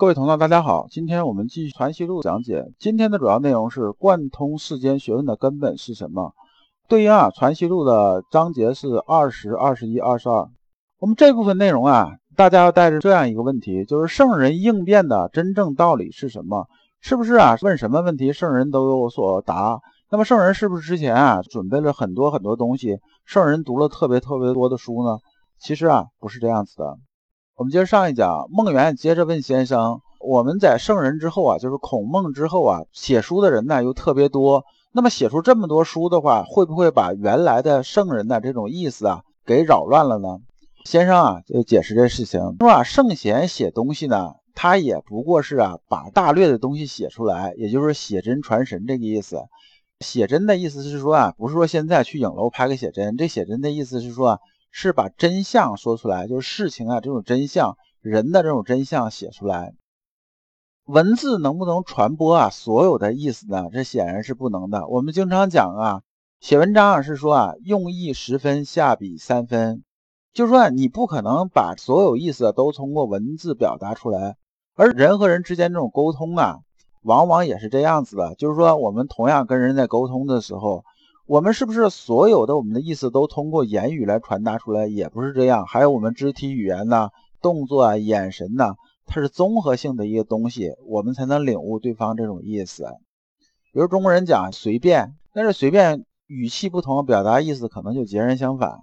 各位同道，大家好，今天我们继续《传习录》讲解。今天的主要内容是贯通世间学问的根本是什么？对应啊，《传习录》的章节是二十二、十一、二十二。我们这部分内容啊，大家要带着这样一个问题，就是圣人应变的真正道理是什么？是不是啊？问什么问题，圣人都有所答？那么圣人是不是之前啊准备了很多很多东西？圣人读了特别特别多的书呢？其实啊，不是这样子的。我们接着上一讲，孟元接着问先生：我们在圣人之后啊，就是孔孟之后啊，写书的人呢又特别多。那么写出这么多书的话，会不会把原来的圣人的这种意思啊给扰乱了呢？先生啊就解释这事情，说啊圣贤写东西呢，他也不过是啊把大略的东西写出来，也就是写真传神这个意思。写真的意思是说啊，不是说现在去影楼拍个写真，这写真的意思是说。是把真相说出来，就是事情啊这种真相，人的这种真相写出来。文字能不能传播啊所有的意思呢？这显然是不能的。我们经常讲啊，写文章啊是说啊用意十分，下笔三分，就是说你不可能把所有意思都通过文字表达出来。而人和人之间这种沟通啊，往往也是这样子的，就是说我们同样跟人在沟通的时候。我们是不是所有的我们的意思都通过言语来传达出来？也不是这样，还有我们肢体语言呐、动作啊、眼神呐，它是综合性的一个东西，我们才能领悟对方这种意思。比如中国人讲随便，但是随便语气不同，表达意思可能就截然相反。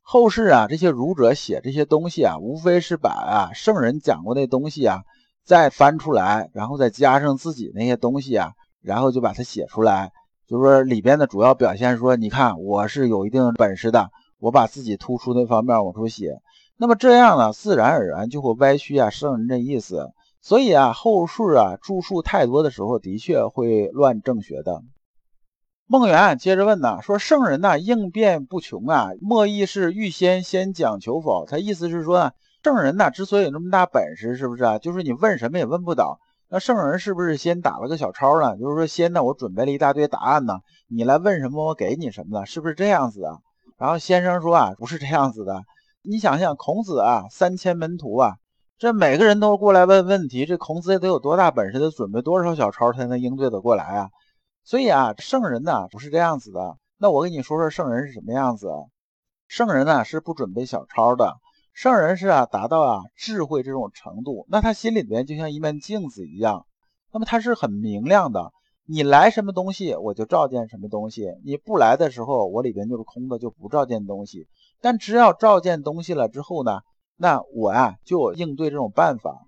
后世啊，这些儒者写这些东西啊，无非是把啊圣人讲过那东西啊再翻出来，然后再加上自己那些东西啊，然后就把它写出来。就是说里边的主要表现，说你看我是有一定本事的，我把自己突出那方面往出写，那么这样呢，自然而然就会歪曲啊圣人这意思。所以啊，后世啊著述太多的时候，的确会乱正学的。孟元接着问呢，说圣人呢应变不穷啊，莫亦是预先先讲求否？他意思是说呢，圣人呢之所以有那么大本事，是不是啊？就是你问什么也问不倒。那圣人是不是先打了个小抄呢？就是说，先呢，我准备了一大堆答案呢，你来问什么，我给你什么的，是不是这样子啊？然后先生说啊，不是这样子的。你想想，孔子啊，三千门徒啊，这每个人都过来问问题，这孔子得有多大本事，得准备多少小抄才能应对得过来啊？所以啊，圣人呢不是这样子的。那我跟你说说圣人是什么样子？圣人呢是不准备小抄的。圣人是啊，达到啊智慧这种程度，那他心里边就像一面镜子一样，那么他是很明亮的。你来什么东西，我就照见什么东西；你不来的时候，我里边就是空的，就不照见东西。但只要照见东西了之后呢，那我啊就应对这种办法。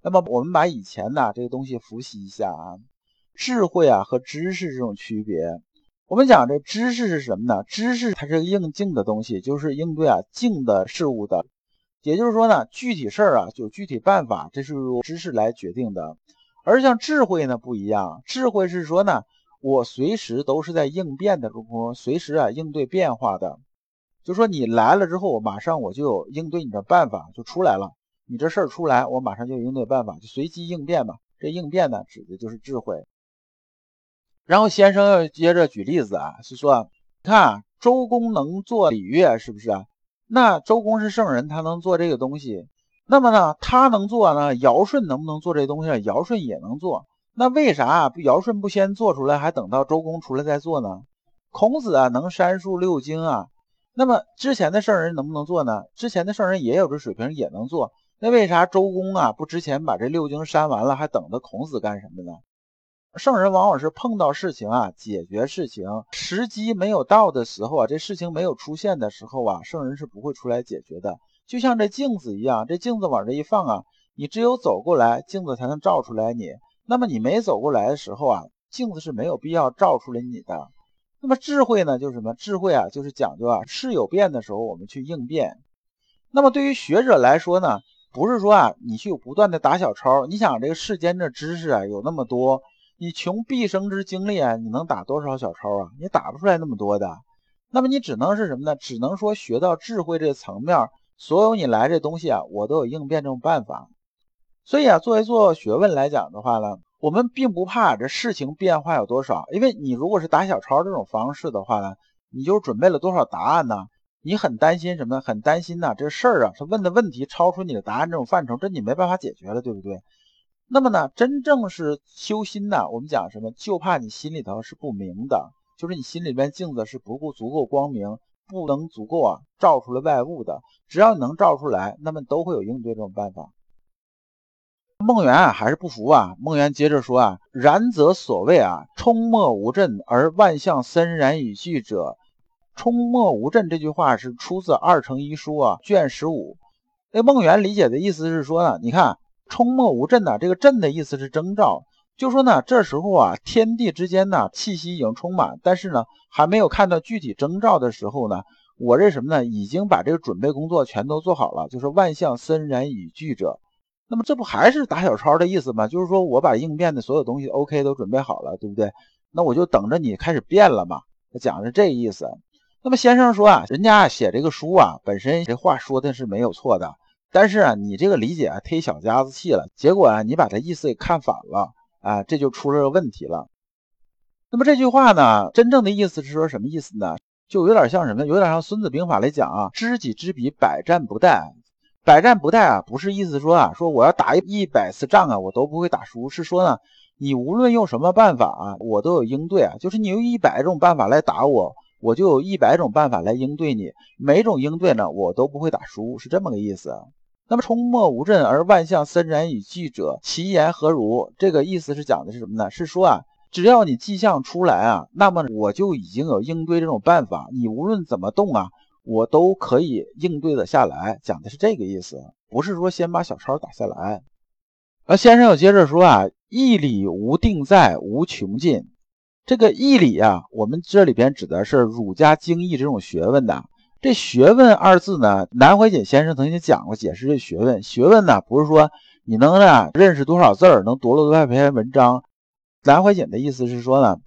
那么我们把以前呢这个东西复习一下啊，智慧啊和知识这种区别。我们讲这知识是什么呢？知识它是个应静的东西，就是应对啊静的事物的。也就是说呢，具体事儿啊就具体办法，这是由知识来决定的。而像智慧呢不一样，智慧是说呢，我随时都是在应变的中，随时啊应对变化的。就说你来了之后，我马上我就有应对你的办法就出来了。你这事儿出来，我马上就有应对办法，就随机应变嘛。这应变呢，指的就是智慧。然后先生要接着举例子啊，是说，看周公能做礼乐，是不是啊？那周公是圣人，他能做这个东西。那么呢，他能做呢？尧舜能不能做这东西？尧舜也能做。那为啥尧舜不先做出来，还等到周公出来再做呢？孔子啊，能删述六经啊。那么之前的圣人能不能做呢？之前的圣人也有这水平，也能做。那为啥周公啊不之前把这六经删完了，还等着孔子干什么呢？圣人往往是碰到事情啊，解决事情时机没有到的时候啊，这事情没有出现的时候啊，圣人是不会出来解决的。就像这镜子一样，这镜子往这一放啊，你只有走过来，镜子才能照出来你。那么你没走过来的时候啊，镜子是没有必要照出来你的。那么智慧呢，就是什么？智慧啊，就是讲究啊，事有变的时候我们去应变。那么对于学者来说呢，不是说啊，你去不断的打小抄。你想这个世间的知识啊，有那么多。你穷毕生之精力啊，你能打多少小抄啊？你打不出来那么多的。那么你只能是什么呢？只能说学到智慧这层面，所有你来这东西啊，我都有应变这种办法。所以啊，作为做学问来讲的话呢，我们并不怕这事情变化有多少，因为你如果是打小抄这种方式的话呢，你就准备了多少答案呢？你很担心什么呢？很担心呐，这事儿啊，他问的问题超出你的答案这种范畴，这你没办法解决了，对不对？那么呢，真正是修心呢，我们讲什么？就怕你心里头是不明的，就是你心里边镜子是不够足够光明，不能足够啊照出来外物的。只要你能照出来，那么都会有应对这种办法。孟元啊还是不服啊，孟元接着说啊：“然则所谓啊，冲没无阵而万象森然以聚者，冲没无阵这句话是出自《二乘一书》啊卷十五。那孟元理解的意思是说呢，你看。”冲没无震呢？这个震的意思是征兆，就说呢，这时候啊，天地之间呢，气息已经充满，但是呢，还没有看到具体征兆的时候呢，我这什么呢？已经把这个准备工作全都做好了，就是万象森然以聚者。那么这不还是打小抄的意思吗？就是说我把应变的所有东西 OK 都准备好了，对不对？那我就等着你开始变了嘛。讲的是这意思。那么先生说啊，人家写这个书啊，本身这话说的是没有错的。但是啊，你这个理解啊忒小家子气了，结果啊，你把他意思给看反了啊，这就出了问题了。那么这句话呢，真正的意思是说什么意思呢？就有点像什么？有点像《孙子兵法》来讲啊，“知己知彼，百战不殆”。百战不殆啊，不是意思说啊，说我要打一百次仗啊，我都不会打输，是说呢，你无论用什么办法啊，我都有应对啊，就是你用一百种办法来打我，我就有一百种办法来应对你，每种应对呢，我都不会打输，是这么个意思。那么冲没无阵而万象森然以聚者，其言何如？这个意思是讲的是什么呢？是说啊，只要你迹象出来啊，那么我就已经有应对这种办法。你无论怎么动啊，我都可以应对的下来。讲的是这个意思，不是说先把小抄打下来。而先生又接着说啊，义理无定在，无穷尽。这个义理啊，我们这里边指的是儒家经义这种学问的。这学问二字呢，南怀瑾先生曾经讲过解释这学问。学问呢，不是说你能呢认识多少字儿，能读了多少篇文章。南怀瑾的意思是说呢，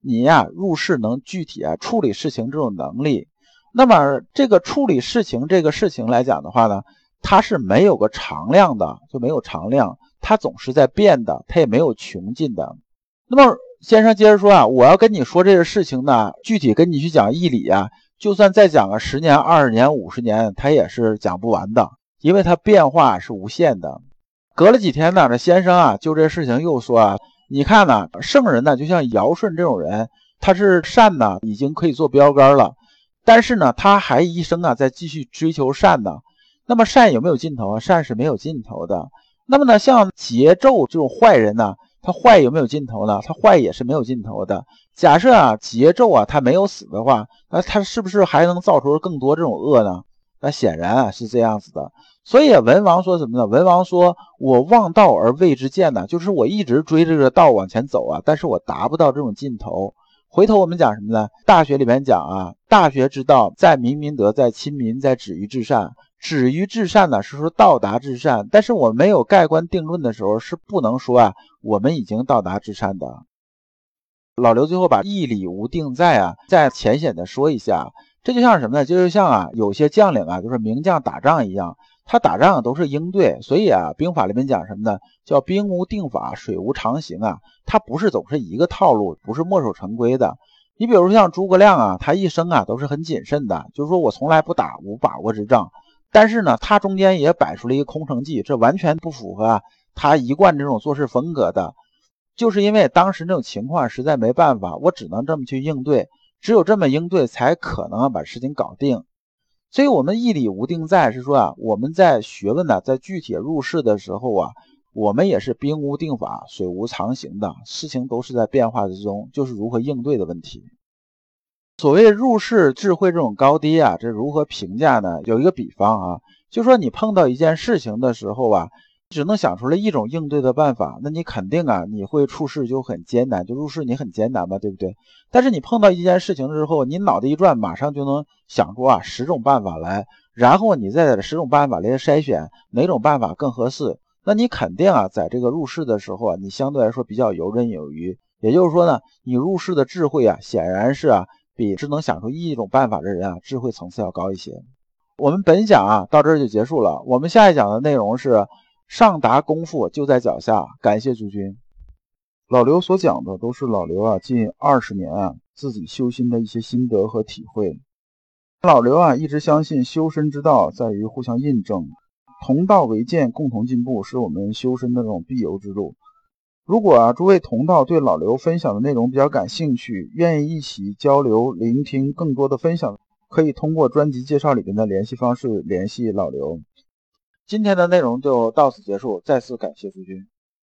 你呀入世能具体啊处理事情这种能力。那么这个处理事情这个事情来讲的话呢，它是没有个常量的，就没有常量，它总是在变的，它也没有穷尽的。那么先生接着说啊，我要跟你说这个事情呢，具体跟你去讲义理啊。就算再讲个十年、二十年、五十年，他也是讲不完的，因为它变化是无限的。隔了几天呢，这先生啊，就这事情又说啊，你看呢，圣人呢，就像尧舜这种人，他是善呢，已经可以做标杆了，但是呢，他还一生啊，在继续追求善呢。那么善有没有尽头啊？善是没有尽头的。那么呢，像桀纣这种坏人呢？他坏有没有尽头呢？他坏也是没有尽头的。假设啊，桀纣啊，他没有死的话，那他是不是还能造出更多这种恶呢？那显然啊是这样子的。所以文王说什么呢？文王说：“我望道而未之见呢，就是我一直追着这个道往前走啊，但是我达不到这种尽头。回头我们讲什么呢？大学里面讲啊，大学之道，在明明德，在亲民，在止于至善。”止于至善呢，是说到达至善，但是我没有盖棺定论的时候，是不能说啊，我们已经到达至善的。老刘最后把义理无定在啊，再浅显的说一下，这就像什么呢？就是像啊，有些将领啊，就是名将打仗一样，他打仗都是应对，所以啊，兵法里面讲什么呢？叫兵无定法，水无常形啊，他不是总是一个套路，不是墨守成规的。你比如说像诸葛亮啊，他一生啊都是很谨慎的，就是说我从来不打无把握之仗。但是呢，他中间也摆出了一个空城计，这完全不符合啊他一贯这种做事风格的。就是因为当时那种情况实在没办法，我只能这么去应对，只有这么应对才可能把事情搞定。所以，我们义理无定在，是说啊，我们在学问呢，在具体入世的时候啊，我们也是兵无定法，水无常形的，事情都是在变化之中，就是如何应对的问题。所谓入世智慧这种高低啊，这如何评价呢？有一个比方啊，就说你碰到一件事情的时候啊，只能想出来一种应对的办法，那你肯定啊，你会处事就很艰难，就入世你很艰难嘛，对不对？但是你碰到一件事情之后，你脑袋一转，马上就能想出啊十种办法来，然后你再在这十种办法里筛选哪种办法更合适，那你肯定啊，在这个入世的时候啊，你相对来说比较游刃有余。也就是说呢，你入世的智慧啊，显然是啊。比只能想出一种办法的人啊，智慧层次要高一些。我们本讲啊到这儿就结束了。我们下一讲的内容是上达功夫就在脚下。感谢诸君。老刘所讲的都是老刘啊近二十年啊自己修心的一些心得和体会。老刘啊一直相信修身之道在于互相印证。同道为鉴，共同进步，是我们修身的这种必由之路。如果啊，诸位同道对老刘分享的内容比较感兴趣，愿意一起交流、聆听更多的分享，可以通过专辑介绍里面的联系方式联系老刘。今天的内容就到此结束，再次感谢诸君。